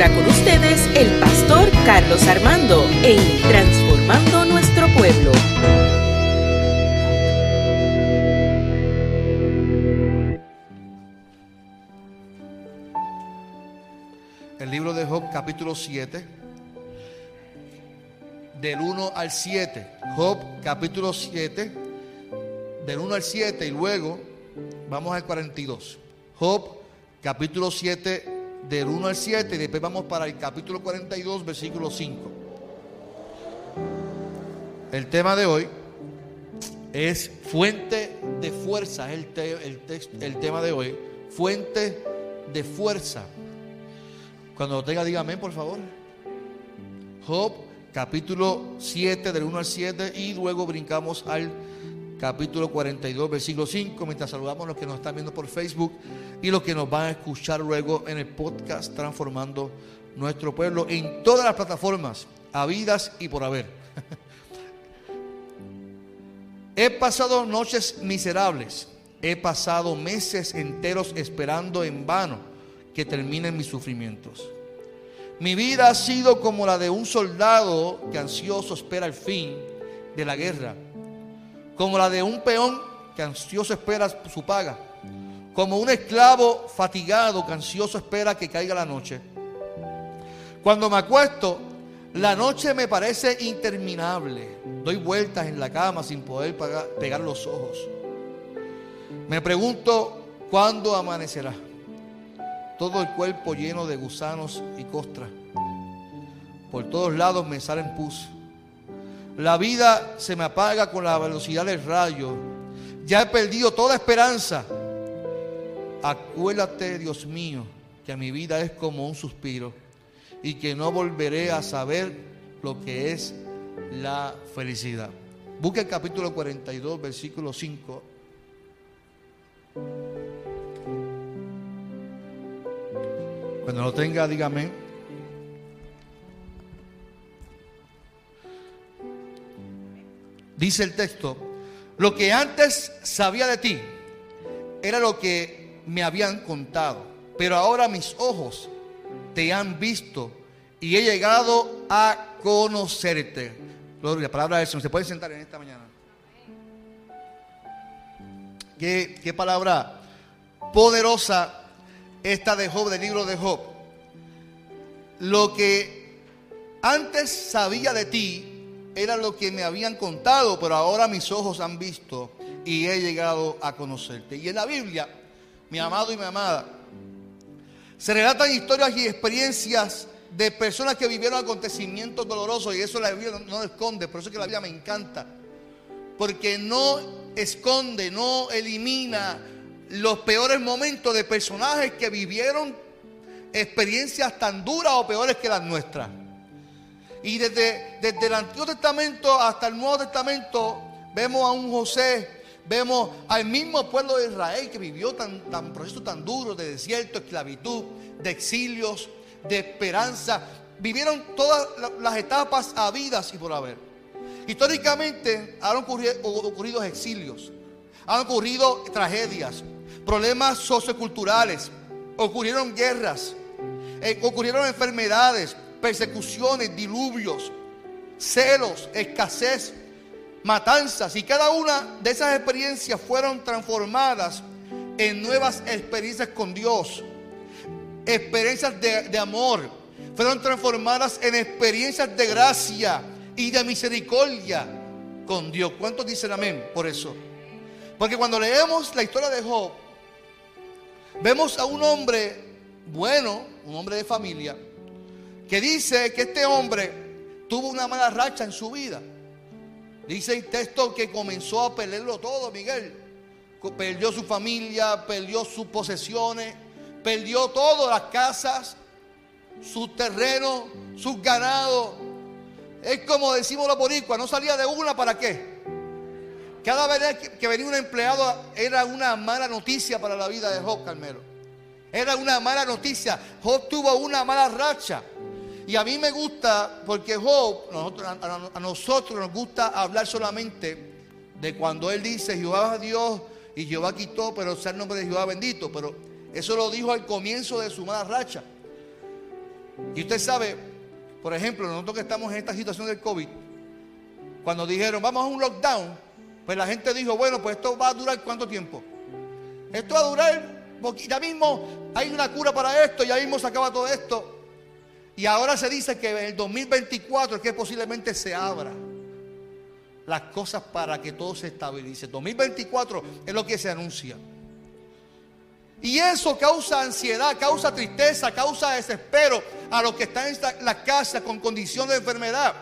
ahora con ustedes el pastor Carlos Armando en Transformando Nuestro Pueblo. El libro de Job capítulo 7, del 1 al 7. Job capítulo 7, del 1 al 7 y luego vamos al 42. Job capítulo 7, del 1 al 7 y después vamos para el capítulo 42, versículo 5. El tema de hoy es fuente de fuerza, es el, el, el tema de hoy, fuente de fuerza. Cuando lo tenga, dígame por favor. Job, capítulo 7, del 1 al 7, y luego brincamos al capítulo 42, versículo 5, mientras saludamos a los que nos están viendo por Facebook y los que nos van a escuchar luego en el podcast Transformando Nuestro Pueblo en todas las plataformas, habidas y por haber. he pasado noches miserables, he pasado meses enteros esperando en vano que terminen mis sufrimientos. Mi vida ha sido como la de un soldado que ansioso espera el fin de la guerra como la de un peón que ansioso espera su paga, como un esclavo fatigado que ansioso espera que caiga la noche. Cuando me acuesto, la noche me parece interminable. Doy vueltas en la cama sin poder pegar los ojos. Me pregunto cuándo amanecerá. Todo el cuerpo lleno de gusanos y costras. Por todos lados me salen pus. La vida se me apaga con la velocidad del rayo. Ya he perdido toda esperanza. Acuérdate, Dios mío, que mi vida es como un suspiro y que no volveré a saber lo que es la felicidad. Busca el capítulo 42, versículo 5. Cuando lo tenga, dígame. Dice el texto, lo que antes sabía de ti era lo que me habían contado, pero ahora mis ojos te han visto y he llegado a conocerte. Gloria, la palabra del Señor. ¿Se puede sentar en esta mañana? Qué, qué palabra poderosa esta de Job, del libro de Job. Lo que antes sabía de ti era lo que me habían contado, pero ahora mis ojos han visto y he llegado a conocerte. Y en la Biblia, mi amado y mi amada, se relatan historias y experiencias de personas que vivieron acontecimientos dolorosos y eso la Biblia no, esconde, por eso es que la Biblia me encanta, porque no esconde, no elimina los peores momentos de personajes que vivieron experiencias tan duras o peores que las nuestras. Y desde, desde el Antiguo Testamento hasta el Nuevo Testamento vemos a un José, vemos al mismo pueblo de Israel que vivió tan, tan procesos tan duros de desierto, esclavitud, de exilios, de esperanza. Vivieron todas las etapas habidas y por haber. Históricamente han ocurrido, ocurrido exilios, han ocurrido tragedias, problemas socioculturales, ocurrieron guerras, eh, ocurrieron enfermedades, persecuciones, diluvios, celos, escasez, matanzas. Y cada una de esas experiencias fueron transformadas en nuevas experiencias con Dios. Experiencias de, amor. Fueron transformadas en experiencias de gracia y de misericordia con Dios. ¿Cuántos dicen amén por eso? Porque cuando leemos la historia de Job, vemos a un hombre bueno, un hombre de familia, que dice que este hombre tuvo una mala racha en su vida. Dice el texto que comenzó a perderlo todo, Miguel. Perdió su familia, perdió sus posesiones, perdió todo, las casas, sus terrenos, sus ganados. Es como decimos los boricuas, no salía de una para qué. Cada vez que venía un empleado era una mala noticia para la vida de Job Carmelo. Era una mala noticia. Job tuvo una mala racha. Y a mí me gusta, porque Job, a, nosotros nos gusta hablar solamente de cuando él dice Jehová es Dios y Jehová quitó, pero sea el nombre de Jehová bendito. Pero eso lo dijo al comienzo de su mala racha. Y usted sabe, por ejemplo, nosotros que estamos en esta situación del COVID, cuando dijeron vamos a un lockdown, pues la gente dijo, bueno, pues esto va a durar cuánto tiempo. Esto va a durar, porque ya mismo hay una cura para esto, ya mismo se acaba todo esto. Y ahora se dice que en el 2024 es que posiblemente se abra las cosas para que todo se estabilice. 2024 es lo que se anuncia. Y eso causa ansiedad, causa tristeza, causa desespero a los que están en la casa con condición de enfermedad,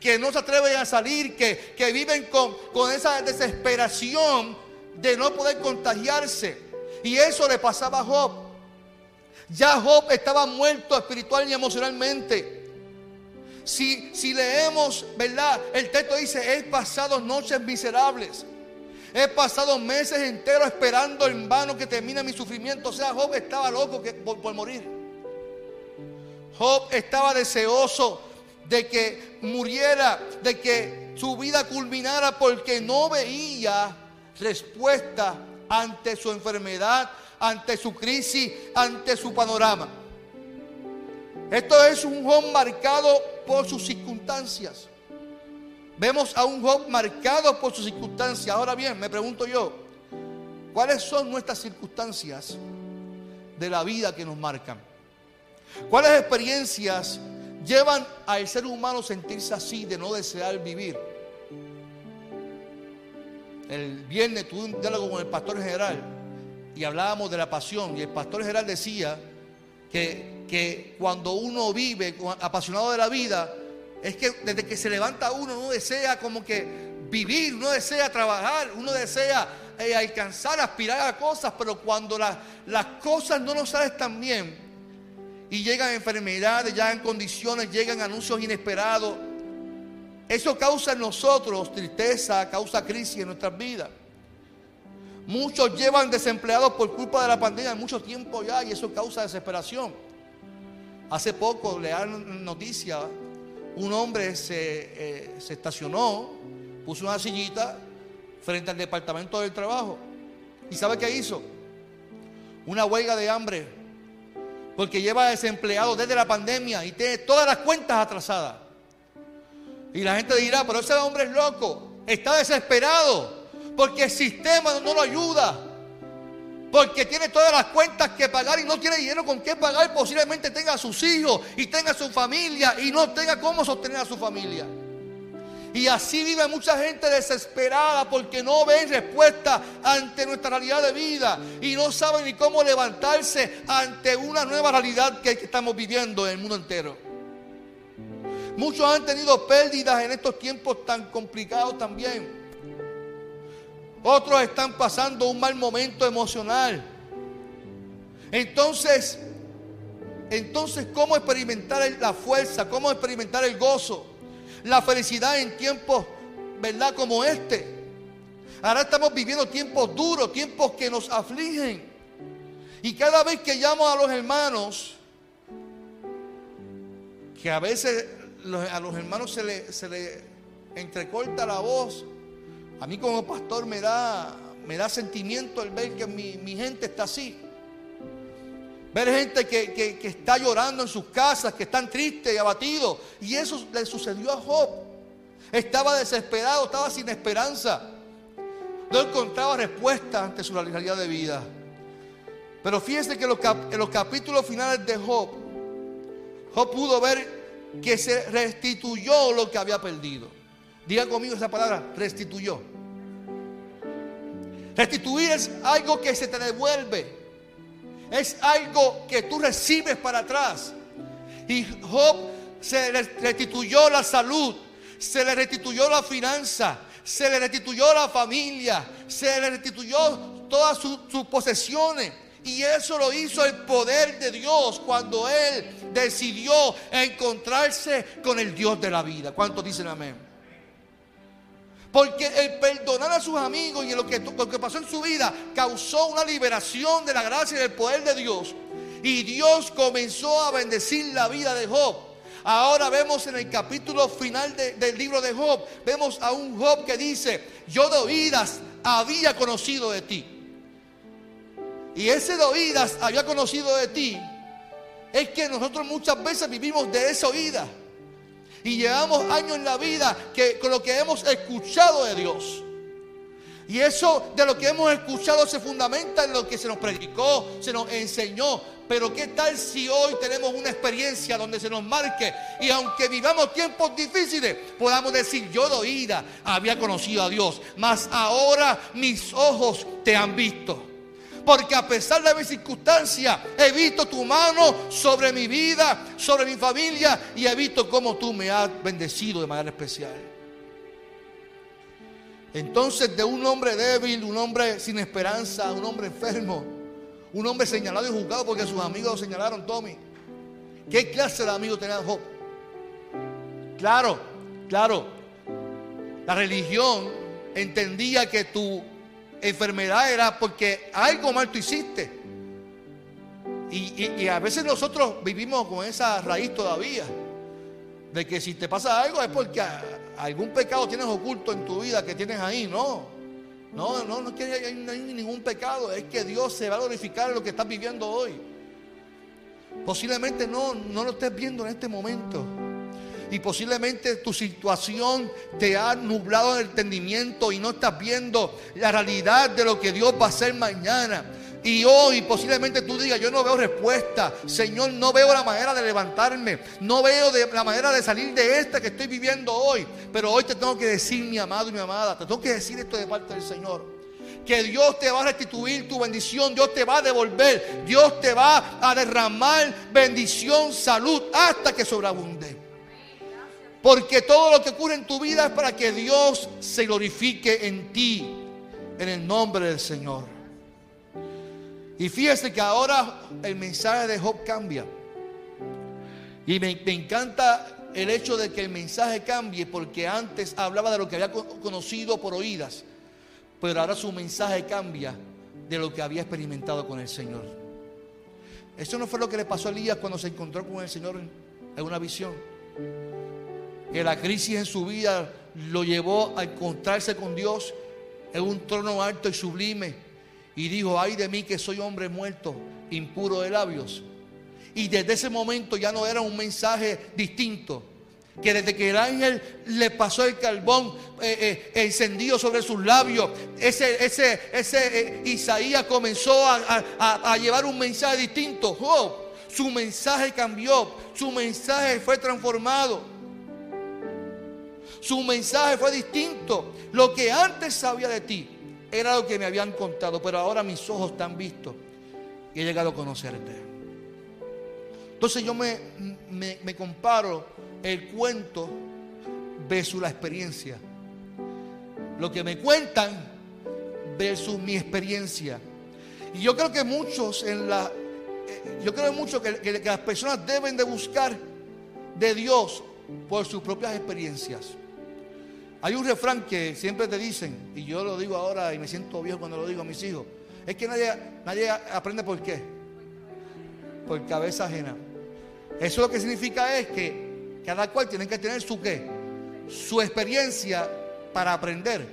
que no se atreven a salir, que, viven con, con esa desesperación de no poder contagiarse. Y eso le pasaba a Job. Ya Job estaba muerto espiritual y emocionalmente. Si, si leemos, ¿verdad? El texto dice, he pasado noches miserables. He pasado meses enteros esperando en vano que termine mi sufrimiento. O sea, Job estaba loco por, por morir. Job estaba deseoso de que muriera, de que su vida culminara porque no veía respuesta ante su enfermedad, ante su crisis, ante su panorama. Esto es un Job marcado por sus circunstancias. Vemos a un Job marcado por sus circunstancias. Ahora bien, me pregunto yo, ¿cuáles son nuestras circunstancias de la vida que nos marcan? ¿Cuáles experiencias llevan al ser humano a sentirse así, de no desear vivir? El viernes tuve un diálogo con el pastor general y hablábamos de la pasión y el pastor general decía que, que cuando uno vive apasionado de la vida, es que desde que se levanta uno, uno desea como que vivir, uno desea trabajar, uno desea eh, alcanzar, aspirar a cosas, pero cuando las cosas no nos salen tan bien y llegan enfermedades, llegan condiciones, llegan anuncios inesperados, eso causa en nosotros tristeza, causa crisis en nuestras vidas. Muchos llevan desempleados por culpa de la pandemia mucho tiempo ya y eso causa desesperación. Hace poco le dan noticia un hombre eh, se, estacionó, puso una sillita frente al departamento del trabajo. ¿Y sabe qué hizo? Una huelga de hambre. Porque lleva desempleado desde la pandemia y tiene todas las cuentas atrasadas. Y la gente dirá, pero ese hombre es loco, está desesperado, porque el sistema no lo ayuda porque tiene todas las cuentas que pagar y no tiene dinero con qué pagar, posiblemente tenga a sus hijos y tenga a su familia y no tenga cómo sostener a su familia. Y así vive mucha gente desesperada porque no ven respuesta ante nuestra realidad de vida y no saben ni cómo levantarse ante una nueva realidad que estamos viviendo en el mundo entero. Muchos han tenido pérdidas en estos tiempos tan complicados también. Otros están pasando un mal momento emocional. Entonces, entonces, ¿cómo experimentar la fuerza? ¿Cómo experimentar el gozo? La felicidad en tiempos, ¿verdad? Como este. Ahora estamos viviendo tiempos duros, tiempos que nos afligen. Y cada vez que llamo a los hermanos, que a veces a los hermanos se le, se le entrecorta la voz a mí como pastor me da, me da sentimiento el ver que mi, gente está así. Ver gente que, está llorando en sus casas, que están tristes y abatidos. Y eso le sucedió a Job. Estaba desesperado, estaba sin esperanza. No encontraba respuesta ante su realidad de vida. Pero fíjense que en los capítulos finales de Job, Job pudo ver que se restituyó lo que había perdido. Diga conmigo esa palabra, restituyó. Restituir es algo que se te devuelve. Es algo que tú recibes para atrás. Y Job se le restituyó la salud, se le restituyó la finanza, se le restituyó la familia, se le restituyó todas sus posesiones. Y eso lo hizo el poder de Dios cuando Él decidió encontrarse con el Dios de la vida. ¿Cuántos dicen amén? Porque el perdonar a sus amigos y lo que, pasó en su vida causó una liberación de la gracia y del poder de Dios. Y Dios comenzó a bendecir la vida de Job. Ahora vemos en el capítulo final del libro de Job, vemos a un Job que dice, yo de oídas había conocido de ti. Y ese de oídas había conocido de ti es que nosotros muchas veces vivimos de esa oída. Y llevamos años en la vida que, con lo que hemos escuchado de Dios. Y eso de lo que hemos escuchado se fundamenta en lo que se nos predicó, se nos enseñó. Pero qué tal si hoy tenemos una experiencia donde se nos marque y aunque vivamos tiempos difíciles, podamos decir, yo de oída había conocido a Dios, mas ahora mis ojos te han visto. Porque a pesar de mis circunstancias, he visto tu mano sobre mi vida, sobre mi familia y he visto cómo tú me has bendecido de manera especial. Entonces de un hombre débil, un hombre sin esperanza, un hombre enfermo, un hombre señalado y juzgado porque sus amigos lo señalaron, Tommy. ¿Qué clase de amigo tenía Job? Claro, claro. La religión entendía que tu enfermedad era porque algo mal tú hiciste. Y, y, a veces nosotros vivimos con esa raíz todavía. De que si te pasa algo es porque algún pecado tienes oculto en tu vida que tienes ahí, no. No, no, no, hay, no hay ningún pecado. Es que Dios se va a glorificar en lo que estás viviendo hoy. Posiblemente no, no lo estés viendo en este momento. Y posiblemente tu situación te ha nublado el entendimiento y no estás viendo la realidad de lo que Dios va a hacer mañana. Y hoy posiblemente tú digas, yo no veo respuesta. Señor, no veo la manera de levantarme. No veo la manera de salir de esta que estoy viviendo hoy. Pero hoy te tengo que decir, mi amado y mi amada, te tengo que decir esto de parte del Señor. Que Dios te va a restituir tu bendición, Dios te va a devolver, Dios te va a derramar bendición, salud, hasta que sobreabunde. Porque todo lo que ocurre en tu vida es para que Dios se glorifique en ti, en el nombre del Señor. Y fíjese que ahora el mensaje de Job cambia. Y me, encanta el hecho de que el mensaje cambie porque antes hablaba de lo que había conocido por oídas, pero ahora su mensaje cambia de lo que había experimentado con el Señor. Eso no fue lo que le pasó a Elías cuando se encontró con el Señor en una visión. Que la crisis en su vida lo llevó a encontrarse con Dios en un trono alto y sublime y dijo, ay de mí que soy hombre muerto, impuro de labios. Y desde ese momento ya no era un mensaje distinto. Que desde que el ángel le pasó el carbón eh, eh, encendido sobre sus labios, ese, ese, ese eh, Isaías comenzó a, llevar un mensaje distinto. su mensaje cambió, su mensaje fue transformado. Su mensaje fue distinto. Lo que antes sabía de ti, era lo que me habían contado, pero ahora mis ojos te han visto y he llegado a conocerte. Entonces yo me, me, comparo el cuento versus la experiencia. Lo que me cuentan versus mi experiencia. Y yo creo que muchos en la, eh, yo creo mucho que, que las personas deben de buscar de Dios por sus propias experiencias. Hay un refrán que siempre te dicen, y yo lo digo ahora y me siento viejo cuando lo digo a mis hijos, es que nadie, nadie aprende por qué. Por cabeza ajena. Eso lo que significa es que cada cual tiene que tener su qué, su experiencia para aprender.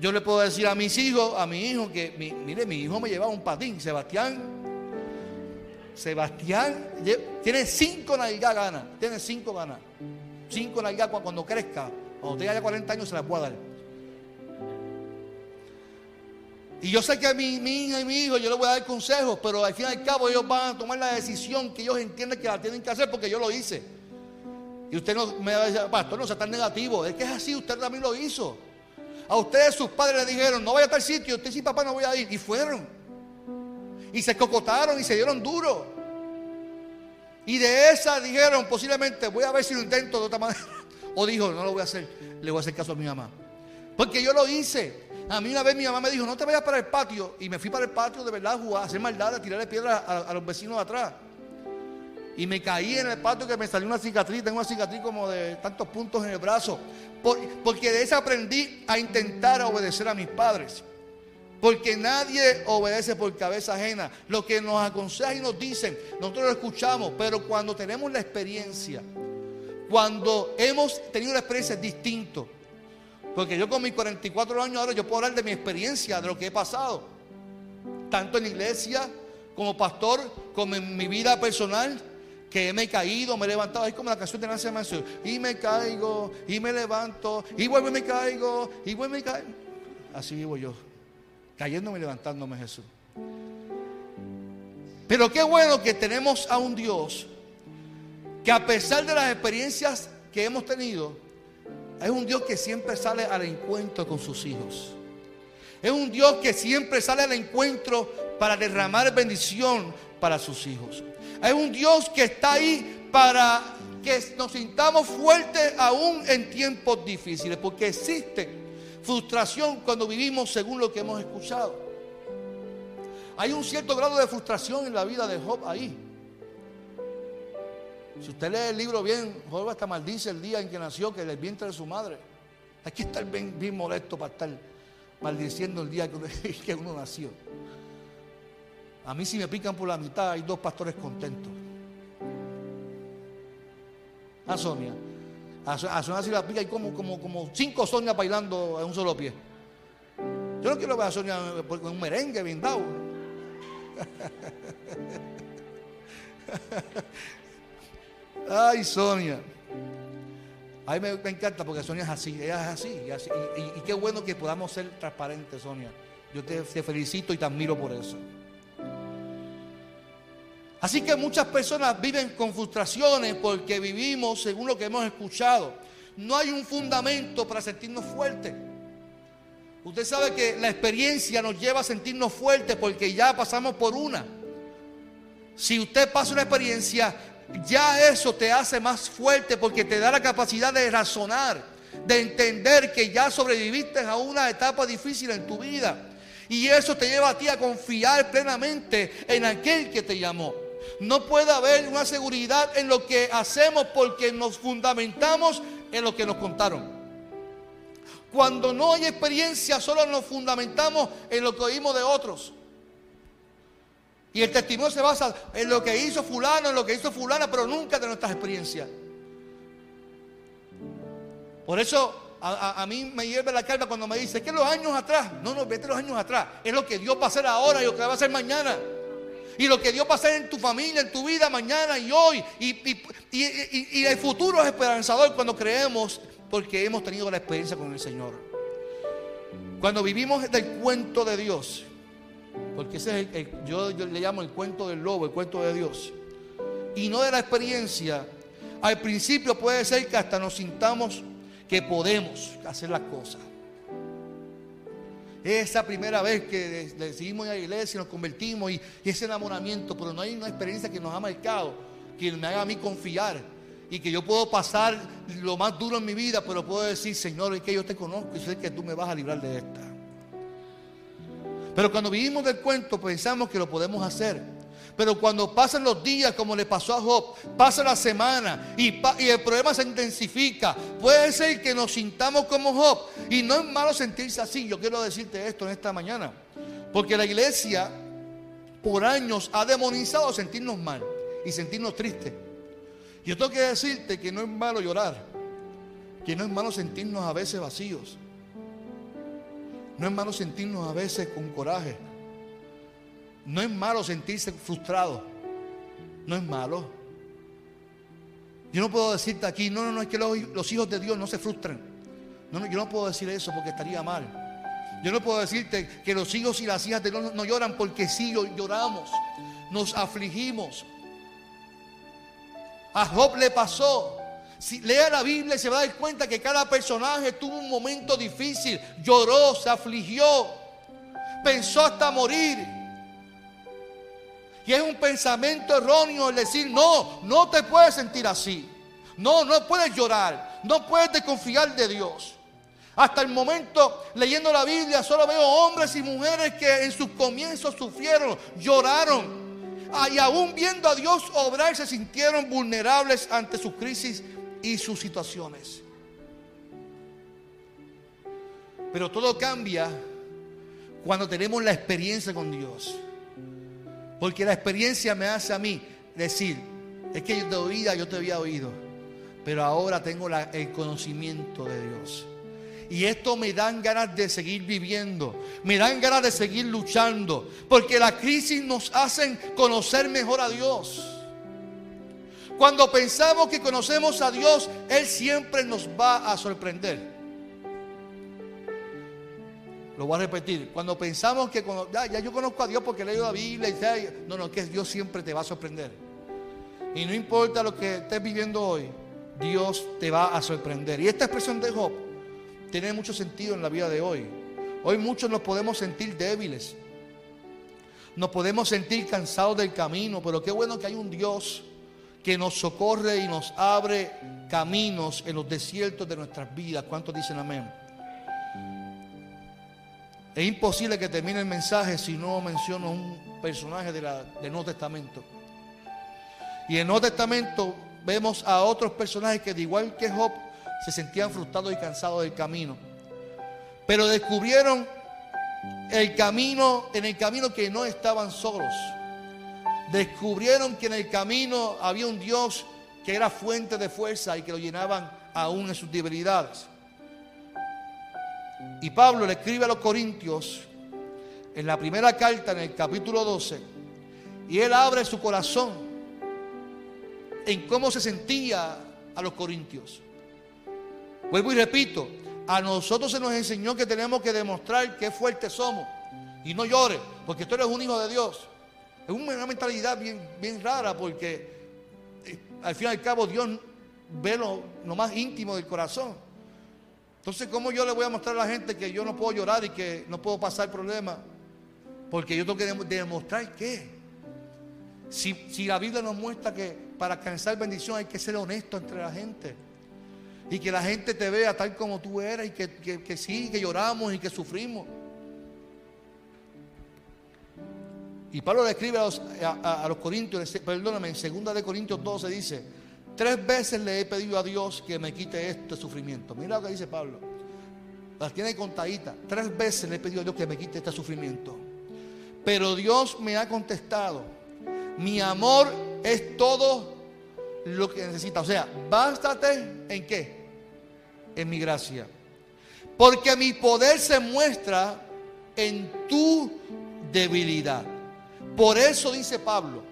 Yo le puedo decir a mis hijos, a mi hijo, que mire, mi hijo me llevaba un patín, Sebastián. Sebastián tiene cinco nalgas ganas, tiene cinco ganas. Cinco nalgas cuando crezca cuando tenga ya 40 años se la puedo dar. Y yo sé que a mi, hija y mi hijo yo les voy a dar consejos, pero al fin y al cabo ellos van a tomar la decisión que ellos entienden que la tienen que hacer porque yo lo hice. Y usted no me va a decir, pastor, no sea tan negativo. Es que es así, usted también lo hizo. A ustedes sus padres le dijeron, no vaya a tal sitio, usted sí, papá, no voy a ir. Y fueron. Y se cocotaron y se dieron duro. Y de esa dijeron, posiblemente, voy a ver si lo intento de otra manera. O dijo, no lo voy a hacer, le voy a hacer caso a mi mamá. Porque yo lo hice. A mí una vez mi mamá me dijo, no te vayas para el patio. Y me fui para el patio de verdad a jugar, a hacer maldad, a tirarle piedras a, los vecinos de atrás. Y me caí en el patio que me salió una cicatriz. Tengo una cicatriz como de tantos puntos en el brazo. porque de esa aprendí a intentar obedecer a mis padres. Porque nadie obedece por cabeza ajena. Lo que nos aconsejan y nos dicen, nosotros lo escuchamos. Pero cuando tenemos la experiencia cuando hemos tenido una experiencia distinta. Porque yo con mis 44 años ahora yo puedo hablar de mi experiencia, de lo que he pasado. Tanto en la iglesia como pastor, como en mi vida personal, que me he caído, me he levantado, es como la canción de Nancy Manso, y me caigo, y me levanto, y vuelvo y me caigo, y vuelvo y me caigo. Así vivo yo, cayéndome y levantándome Jesús. Pero qué bueno que tenemos a un Dios que a pesar de las experiencias que hemos tenido, es un Dios que siempre sale al encuentro con sus hijos. Es un Dios que siempre sale al encuentro para derramar bendición para sus hijos. Es un Dios que está ahí para que nos sintamos fuertes aún en tiempos difíciles, porque existe frustración cuando vivimos según lo que hemos escuchado. Hay un cierto grado de frustración en la vida de Job ahí. Si usted lee el libro bien, Job hasta maldice el día en que nació, que el vientre de su madre. Hay que estar bien, molesto para estar maldiciendo el día que uno, nació. A mí si me pican por la mitad hay dos pastores contentos. A Sonia. A, Sonia si la pica hay como, cinco Sonia bailando en un solo pie. Yo no quiero ver a Sonia con un merengue bien dado. Ay, Sonia. A mí me, encanta porque Sonia es así, ella es así. Y, qué bueno que podamos ser transparentes, Sonia. Yo te, felicito y te admiro por eso. Así que muchas personas viven con frustraciones porque vivimos según lo que hemos escuchado. No hay un fundamento para sentirnos fuertes. Usted sabe que la experiencia nos lleva a sentirnos fuertes porque ya pasamos por una. Si usted pasa una experiencia, ya eso te hace más fuerte porque te da la capacidad de razonar, de entender que ya sobreviviste a una etapa difícil en tu vida. Y eso te lleva a ti a confiar plenamente en aquel que te llamó. No puede haber una seguridad en lo que hacemos porque nos fundamentamos en lo que nos contaron. Cuando no hay experiencia, solo nos fundamentamos en lo que oímos de otros. Y el testimonio se basa en lo que hizo fulano, en lo que hizo fulana, pero nunca de nuestras experiencias. Por eso a, mí me hierve la calma cuando me dice que los años atrás, no, no, vete los años atrás, es lo que Dios va a hacer ahora y lo que va a hacer mañana. Y lo que Dios va a hacer en tu familia, en tu vida, mañana y hoy. Y, y el futuro es esperanzador cuando creemos porque hemos tenido la experiencia con el Señor. Cuando vivimos del cuento de Dios, porque ese es el, yo, le llamo el cuento del lobo, el cuento de Dios. Y no de la experiencia. Al principio puede ser que hasta nos sintamos que podemos hacer las cosas. Esa primera vez que decidimos ir a la iglesia, nos convertimos y, ese enamoramiento, pero no hay una experiencia que nos ha marcado, que me haga a mí confiar y que yo puedo pasar lo más duro en mi vida, pero puedo decir, Señor, es que yo te conozco y sé que tú me vas a librar de esta. Pero cuando vivimos del cuento pensamos que lo podemos hacer. Pero cuando pasan los días, como le pasó a Job, pasa la semana y, el problema se intensifica, puede ser que nos sintamos como Job. Y no es malo sentirse así. Yo quiero decirte esto en esta mañana. Porque la iglesia por años ha demonizado sentirnos mal y sentirnos tristes. Yo tengo que decirte que no es malo llorar, que no es malo sentirnos a veces vacíos. No es malo sentirnos a veces con coraje. No es malo sentirse frustrado. No es malo. Yo no puedo decirte aquí, no, no, no, es que los, hijos de Dios no se frustran. No, no, yo no puedo decir eso porque estaría mal. Yo no puedo decirte que los hijos y las hijas de Dios no lloran porque sí lloramos. Nos afligimos. A Job le pasó. Si lea la Biblia se va a dar cuenta que cada personaje tuvo un momento difícil, lloró, se afligió, pensó hasta morir. Y es un pensamiento erróneo el decir, no, no te puedes sentir así. No, no puedes llorar, no puedes desconfiar de Dios. Hasta el momento, leyendo la Biblia, solo veo hombres y mujeres que en sus comienzos sufrieron, lloraron. Ah, y aún viendo a Dios obrar, se sintieron vulnerables ante su crisis y sus situaciones. Pero todo cambia cuando tenemos la experiencia con Dios. Porque la experiencia me hace a mí decir, es que yo te oía, yo te había oído, pero ahora tengo el conocimiento de Dios. Y esto me dan ganas de seguir viviendo, me dan ganas de seguir luchando, porque la crisis nos hacen conocer mejor a Dios. Cuando pensamos que conocemos a Dios, Él siempre nos va a sorprender. Lo voy a repetir. Cuando pensamos que ya, yo conozco a Dios porque leo la Biblia y no, no, que Dios siempre te va a sorprender. Y no importa lo que estés viviendo hoy, Dios te va a sorprender. Y esta expresión de Job tiene mucho sentido en la vida de hoy. Hoy muchos nos podemos sentir débiles. Nos podemos sentir cansados del camino, pero qué bueno que hay un Dios que nos socorre y nos abre caminos en los desiertos de nuestras vidas. ¿Cuántos dicen amén? Es imposible que termine el mensaje si no menciono un personaje de la, del Nuevo Testamento. Y en el Nuevo Testamento vemos a otros personajes que de igual que Job se sentían frustrados y cansados del camino. Pero descubrieron el camino, en el camino que no estaban solos. Descubrieron que en el camino había un Dios que era fuente de fuerza y que lo llenaban aún en sus debilidades. Y Pablo le escribe a los Corintios en la primera carta, en el capítulo 12, y él abre su corazón en cómo se sentía a los Corintios. Vuelvo y repito, a nosotros se nos enseñó que tenemos que demostrar qué fuertes somos y no llores, porque tú eres un hijo de Dios. Es una mentalidad bien, rara porque eh, al fin y al cabo Dios ve lo, lo más íntimo del corazón. Entonces, ¿cómo yo le voy a mostrar a la gente que yo no puedo llorar y que no puedo pasar problemas? Porque yo tengo que demostrar qué. Si, si, la Biblia nos muestra que para alcanzar bendición hay que ser honesto entre la gente. Y que la gente te vea tal como tú eres y que, sí, que lloramos y que sufrimos. Y Pablo le escribe a los, a, los Corintios, perdóname, en 2 de Corintios 12 dice, Tres veces le he pedido a Dios que me quite este sufrimiento. Mira lo que dice Pablo. Las tiene contaditas. Tres veces le he pedido a Dios que me quite este sufrimiento. Pero Dios me ha contestado. Mi amor es todo lo que necesita. O sea, bástate en qué? En mi gracia. Porque mi poder se muestra en tu debilidad. Por eso dice Pablo,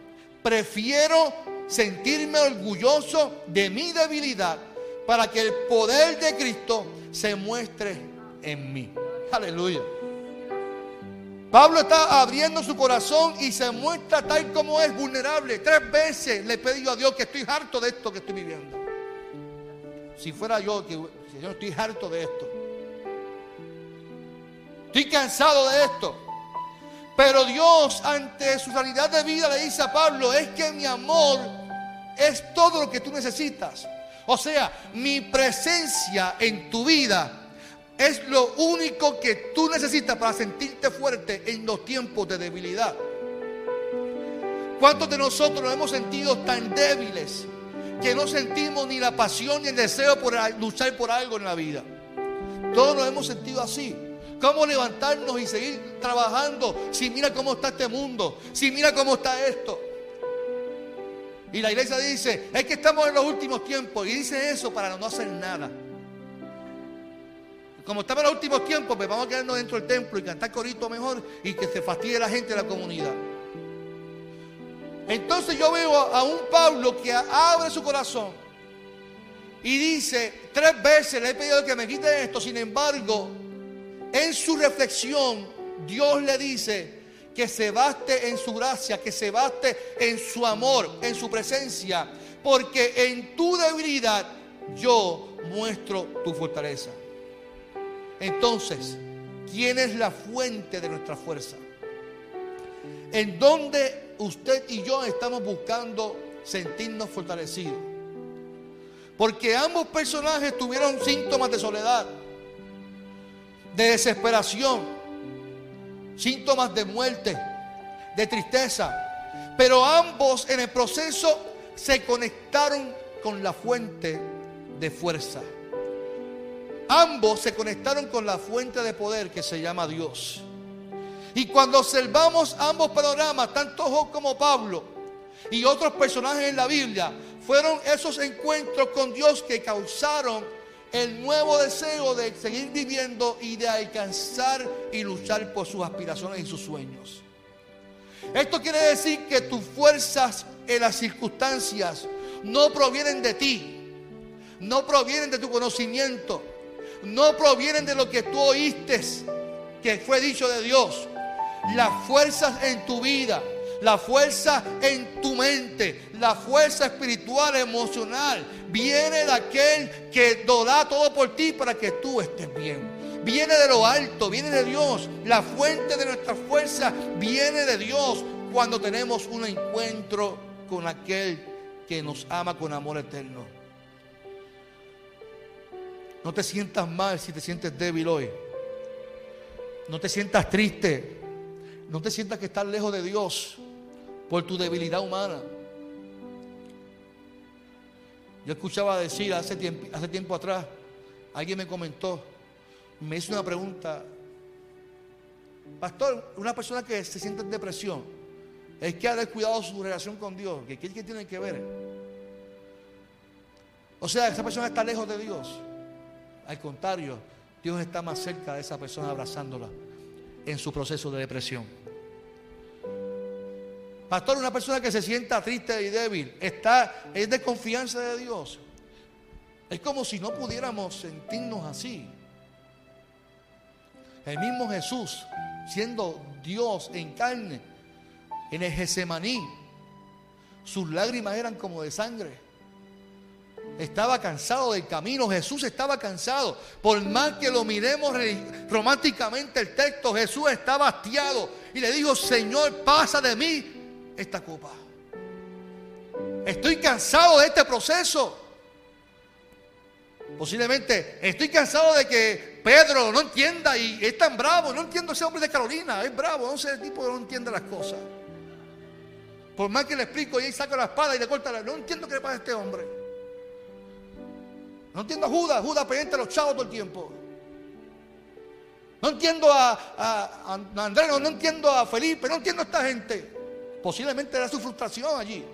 prefiero sentirme orgulloso de mi debilidad para que el poder de Cristo se muestre en mí. Aleluya. Pablo está abriendo su corazón y se muestra tal como es, vulnerable. Tres veces le he pedido a Dios que estoy harto de esto que estoy viviendo. Si fuera yo, que yo estoy harto de esto. Estoy cansado de esto. Pero Dios, ante su realidad de vida, le dice a Pablo, es que mi amor es todo lo que tú necesitas. O sea, mi presencia en tu vida es lo único que tú necesitas para sentirte fuerte en los tiempos de debilidad. ¿Cuántos de nosotros nos hemos sentido tan débiles que no sentimos ni la pasión ni el deseo por luchar por algo en la vida? Todos nos hemos sentido así. ¿Cómo levantarnos y seguir trabajando si mira cómo está este mundo? Si mira cómo está esto. Y la iglesia dice, es que estamos en los últimos tiempos. Y dice eso para no hacer nada. Como estamos en los últimos tiempos, pues vamos a quedarnos dentro del templo y cantar corito mejor y que se fastidie la gente de la comunidad. Entonces yo veo a un Pablo que abre su corazón y dice, tres veces le he pedido que me quite esto, sin embargo, en su reflexión, Dios le dice que se baste en su gracia, que se baste en su amor, en su presencia, porque en tu debilidad yo muestro tu fortaleza. Entonces, ¿quién es la fuente de nuestra fuerza? ¿En dónde usted y yo estamos buscando sentirnos fortalecidos? Porque ambos personajes tuvieron síntomas de soledad de desesperación, síntomas de muerte, de tristeza. Pero ambos en el proceso se conectaron con la fuente de fuerza. Ambos se conectaron con la fuente de poder que se llama Dios. Y cuando observamos ambos panoramas, tanto Job como Pablo y otros personajes en la Biblia, fueron esos encuentros con Dios que causaron el nuevo deseo de seguir viviendo y de alcanzar y luchar por sus aspiraciones y sus sueños. Esto quiere decir que tus fuerzas en las circunstancias no provienen de ti, no provienen de tu conocimiento, no provienen de lo que tú oíste que fue dicho de Dios. Las fuerzas en tu vida, la fuerza en tu mente, la fuerza espiritual, emocional, viene de aquel que lo da todo por ti para que tú estés bien. Viene de lo alto, viene de Dios. La fuente de nuestra fuerza viene de Dios cuando tenemos un encuentro con aquel que nos ama con amor eterno. No te sientas mal si te sientes débil hoy. No te sientas triste. No te sientas que estás lejos de Dios por tu debilidad humana. Yo escuchaba decir hace tiempo, atrás, alguien me comentó, me hizo una pregunta, pastor, una persona que se siente en depresión, es que ha descuidado su relación con Dios, ¿qué, qué tiene que ver? O sea, esa persona está lejos de Dios. Al contrario, Dios está más cerca de esa persona abrazándola en su proceso de depresión. Pastor, una persona que se sienta triste y débil, está, es de confianza de Dios. Es como si no pudiéramos sentirnos así. El mismo Jesús, siendo Dios en carne, en el Getsemaní, sus lágrimas eran como de sangre. Estaba cansado del camino, Jesús estaba cansado. Por más que lo miremos románticamente el texto, Jesús estaba hastiado y le dijo, Señor, pasa de mí esta copa. Estoy cansado de este proceso. Posiblemente estoy cansado de que Pedro no entienda y es tan bravo. No entiendo ese hombre de Carolina, es bravo, no sé el tipo que no entiende las cosas. Por más que le explico y ahí saco la espada y le corta la. No entiendo qué le pasa a este hombre. No entiendo a Judas, Judas pendiente a los chavos todo el tiempo. No entiendo a, a, Andrés, no entiendo a Felipe, no entiendo a esta gente. Posiblemente era su frustración allí.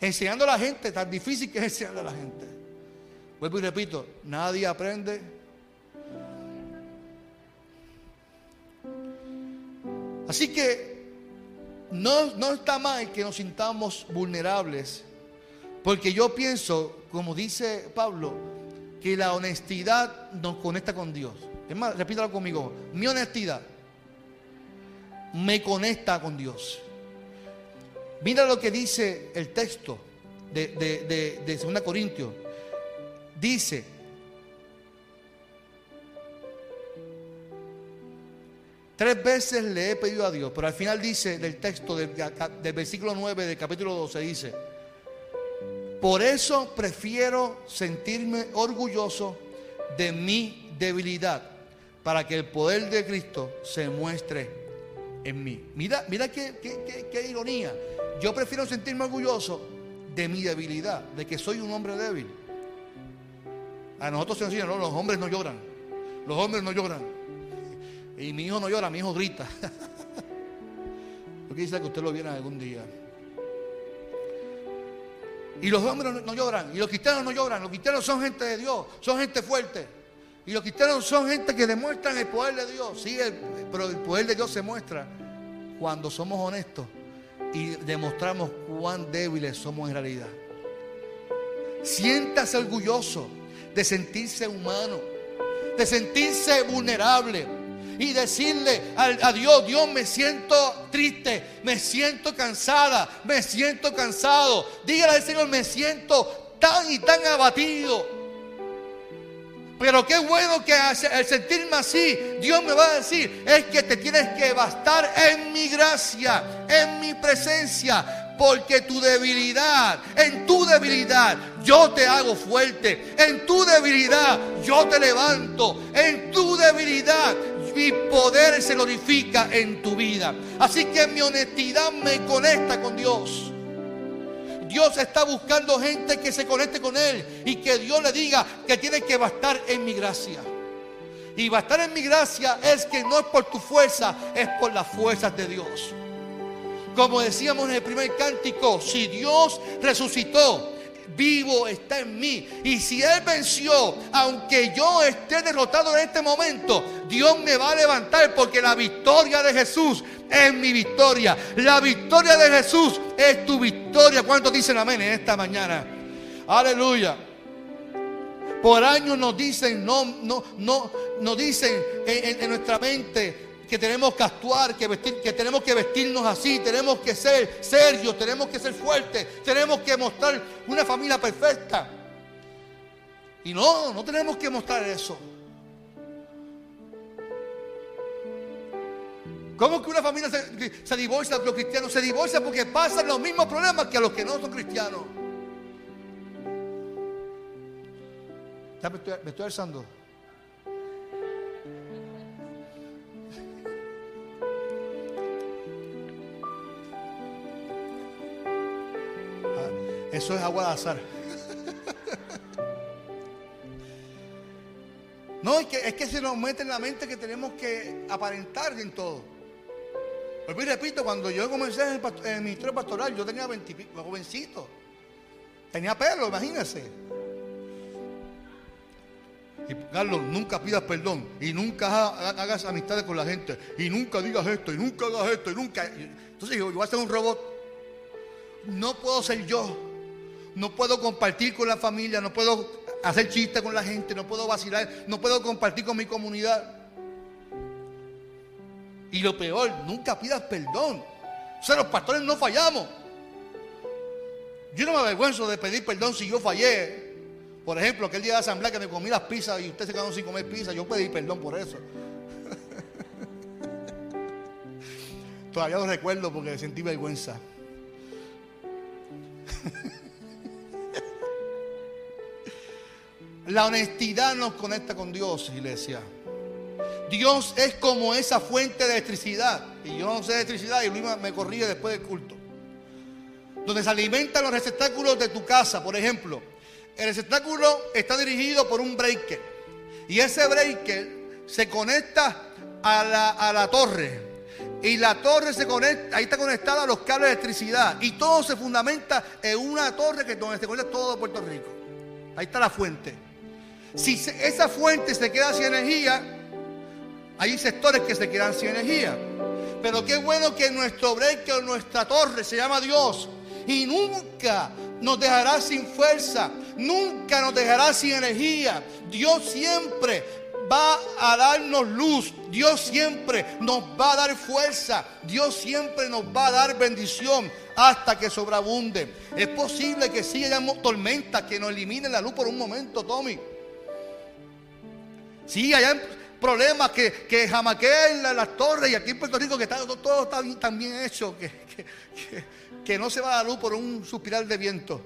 Enseñando a la gente, tan difícil que es enseñando a la gente. Vuelvo y repito, nadie aprende. Así que no, no está mal que nos sintamos vulnerables, porque yo pienso, como dice Pablo, que la honestidad nos conecta con Dios. Es más, repítalo conmigo, mi honestidad me conecta con Dios. Mira lo que dice el texto de, de, de, 2 Corintios. Dice, tres veces le he pedido a Dios, pero al final dice del texto del, del versículo 9 del capítulo 12, dice, por eso prefiero sentirme orgulloso de mi debilidad, para que el poder de Cristo se muestre en mí. Mira, mira qué, qué, ironía. Yo prefiero sentirme orgulloso de mi debilidad, de que soy un hombre débil. A nosotros se nos dice, no, los hombres no lloran. Los hombres no lloran. Y mi hijo no llora, mi hijo grita. Yo quisiera que usted lo viera algún día. Y los hombres no lloran, y los cristianos no lloran. Los cristianos son gente de Dios, son gente fuerte. Y los cristianos son gente que demuestran el poder de Dios. Sí, pero el poder de Dios se muestra cuando somos honestos y demostramos cuán débiles somos en realidad. Siéntase orgulloso de sentirse humano, de sentirse vulnerable y decirle a, Dios, Dios me siento triste, me siento cansada, me siento cansado. Dígale al Señor, me siento tan y tan abatido. Pero qué bueno que al sentirme así, Dios me va a decir, es que te tienes que bastar en mi gracia, en mi presencia, porque tu debilidad, en tu debilidad, yo te hago fuerte, en tu debilidad, yo te levanto, en tu debilidad, mi poder se glorifica en tu vida. Así que mi honestidad me conecta con Dios. Dios está buscando gente que se conecte con Él y que Dios le diga que tiene que bastar en mi gracia. Y bastar en mi gracia es que no es por tu fuerza, es por las fuerzas de Dios. Como decíamos en el primer cántico, si Dios resucitó, vivo está en mí. Y si Él venció, aunque yo esté derrotado en este momento, Dios me va a levantar porque la victoria de Jesús es mi victoria. La victoria de Jesús es tu victoria. ¿Cuántos dicen amén en esta mañana? Aleluya. Por años nos dicen, no, no, no, nos dicen en, nuestra mente que tenemos que actuar, que, vestir, que tenemos que vestirnos así, tenemos que ser serios, tenemos que ser fuertes, tenemos que mostrar una familia perfecta. Y no, no tenemos que mostrar eso. ¿Cómo que una familia se, se divorcia de los cristianos? Se divorcia porque pasan los mismos problemas que a los que no son cristianos. me estoy, me estoy alzando. Eso es agua de azar. No, es que, es que se nos mete en la mente que tenemos que aparentar en todo. Pues repito, cuando yo comencé en el, ministerio pastoral, yo tenía 20 jovencito. Tenía pelo, imagínense. Y Carlos, nunca pidas perdón y nunca hagas amistades con la gente y nunca digas esto y nunca hagas esto y nunca. Entonces yo, yo voy a ser un robot. No puedo ser yo. No puedo compartir con la familia, no puedo hacer chistes con la gente, no puedo vacilar, no puedo compartir con mi comunidad. Y lo peor, nunca pidas perdón. O sea, los pastores no fallamos. Yo no me avergüenzo de pedir perdón si yo fallé. Por ejemplo, aquel día de asamblea que me comí las pizzas y usted se quedó sin comer pizza, yo pedí perdón por eso. Todavía lo recuerdo porque sentí vergüenza. La honestidad nos conecta con Dios, iglesia. Dios es como esa fuente de electricidad. Y yo no sé de electricidad y Luis me corrige después del culto. Donde se alimentan los receptáculos de tu casa, por ejemplo. El receptáculo está dirigido por un breaker. Y ese breaker se conecta a la, torre. Y la torre se conecta, ahí está conectada a los cables de electricidad. Y todo se fundamenta en una torre que donde se conecta todo Puerto Rico. Ahí está la fuente. Si esa fuente se queda sin energía, hay sectores que se quedan sin energía. Pero qué bueno que nuestro breaker, nuestra torre se llama Dios. Y nunca nos dejará sin fuerza, nunca nos dejará sin energía. Dios siempre va a darnos luz, Dios siempre nos va a dar fuerza, Dios siempre nos va a dar bendición hasta que sobreabunde. Es posible que sí haya tormentas que nos eliminen la luz por un momento, Tommy. Sí, hay problemas que, que jamaqueen las torres y aquí en Puerto Rico que está, todo, está bien, tan bien hecho que que no se va a la luz por un suspirar de viento.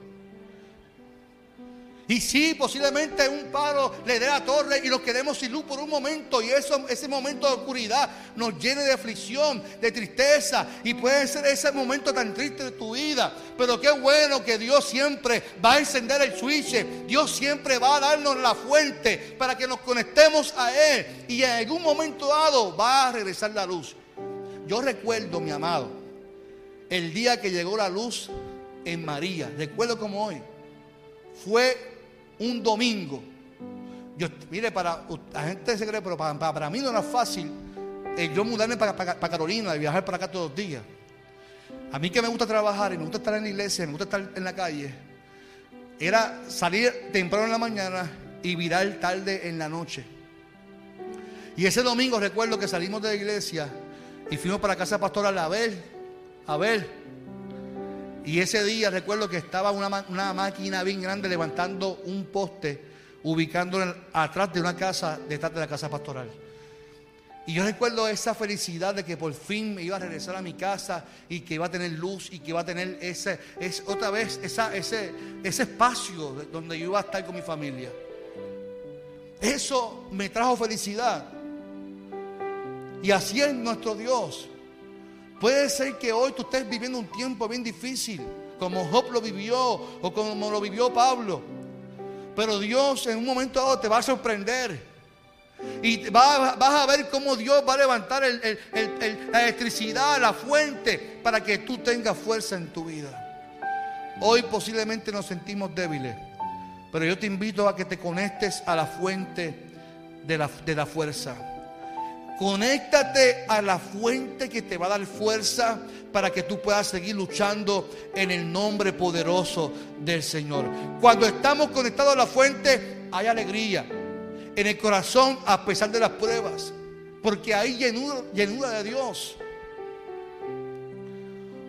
Y sí, posiblemente un paro le dé la torre y nos quedemos sin luz por un momento. Y eso, ese momento de oscuridad nos llene de aflicción, de tristeza. Y puede ser ese momento tan triste de tu vida. Pero qué bueno que Dios siempre va a encender el switch. Dios siempre va a darnos la fuente para que nos conectemos a Él. Y en algún momento dado va a regresar la luz. Yo recuerdo, mi amado, el día que llegó la luz en María. Recuerdo como hoy. Fue un domingo. Yo, mire, para la gente se cree, pero para, mí no era fácil eh, yo mudarme para, para, Carolina y viajar para acá todos los días. A mí que me gusta trabajar y me gusta estar en la iglesia, me gusta estar en la calle, era salir temprano en la mañana y virar tarde en la noche. Y ese domingo recuerdo que salimos de la iglesia y fuimos para casa pastoral a ver a ver. Y ese día recuerdo que estaba una, máquina bien grande levantando un poste, ubicándolo atrás de una casa, detrás de la casa pastoral. Y yo recuerdo esa felicidad de que por fin me iba a regresar a mi casa y que iba a tener luz y que iba a tener ese, es, otra vez esa, ese, ese espacio donde yo iba a estar con mi familia. Eso me trajo felicidad. Y así es nuestro Dios. Puede ser que hoy tú estés viviendo un tiempo bien difícil, como Job lo vivió o como lo vivió Pablo. Pero Dios en un momento dado te va a sorprender. Y vas, a ver cómo Dios va a levantar la electricidad, la fuente, para que tú tengas fuerza en tu vida. Hoy posiblemente nos sentimos débiles, pero yo te invito a que te conectes a la fuente de la, de la fuerza. Conéctate a la fuente que te va a dar fuerza para que tú puedas seguir luchando en el nombre poderoso del Señor. Cuando estamos conectados a la fuente, hay alegría en el corazón a pesar de las pruebas, porque hay llenura, de Dios.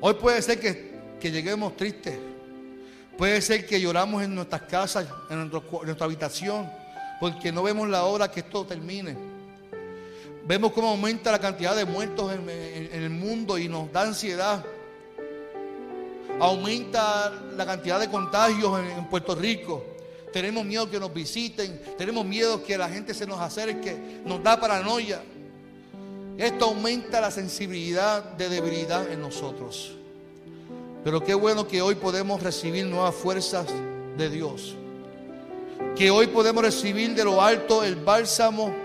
Hoy puede ser que, lleguemos tristes, puede ser que lloramos en nuestras casas, en, nuestra habitación, porque no vemos la hora que esto termine. Vemos cómo aumenta la cantidad de muertos en, el mundo y nos da ansiedad. Aumenta la cantidad de contagios en, Puerto Rico. Tenemos miedo que nos visiten. Tenemos miedo que la gente se nos acerque. Nos da paranoia. Esto aumenta la sensibilidad de debilidad en nosotros. Pero qué bueno que hoy podemos recibir nuevas fuerzas de Dios. Que hoy podemos recibir de lo alto el bálsamo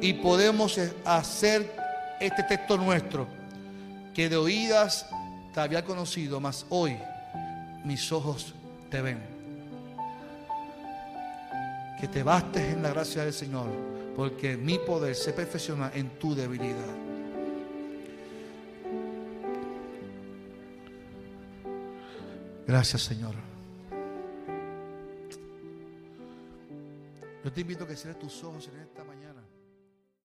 y podemos hacer este texto nuestro, que de oídas te había conocido, mas hoy mis ojos te ven. Que te bastes en la gracia del Señor, porque mi poder se perfecciona en tu debilidad. Gracias, Señor. Yo te invito a que cierres tus ojos en esta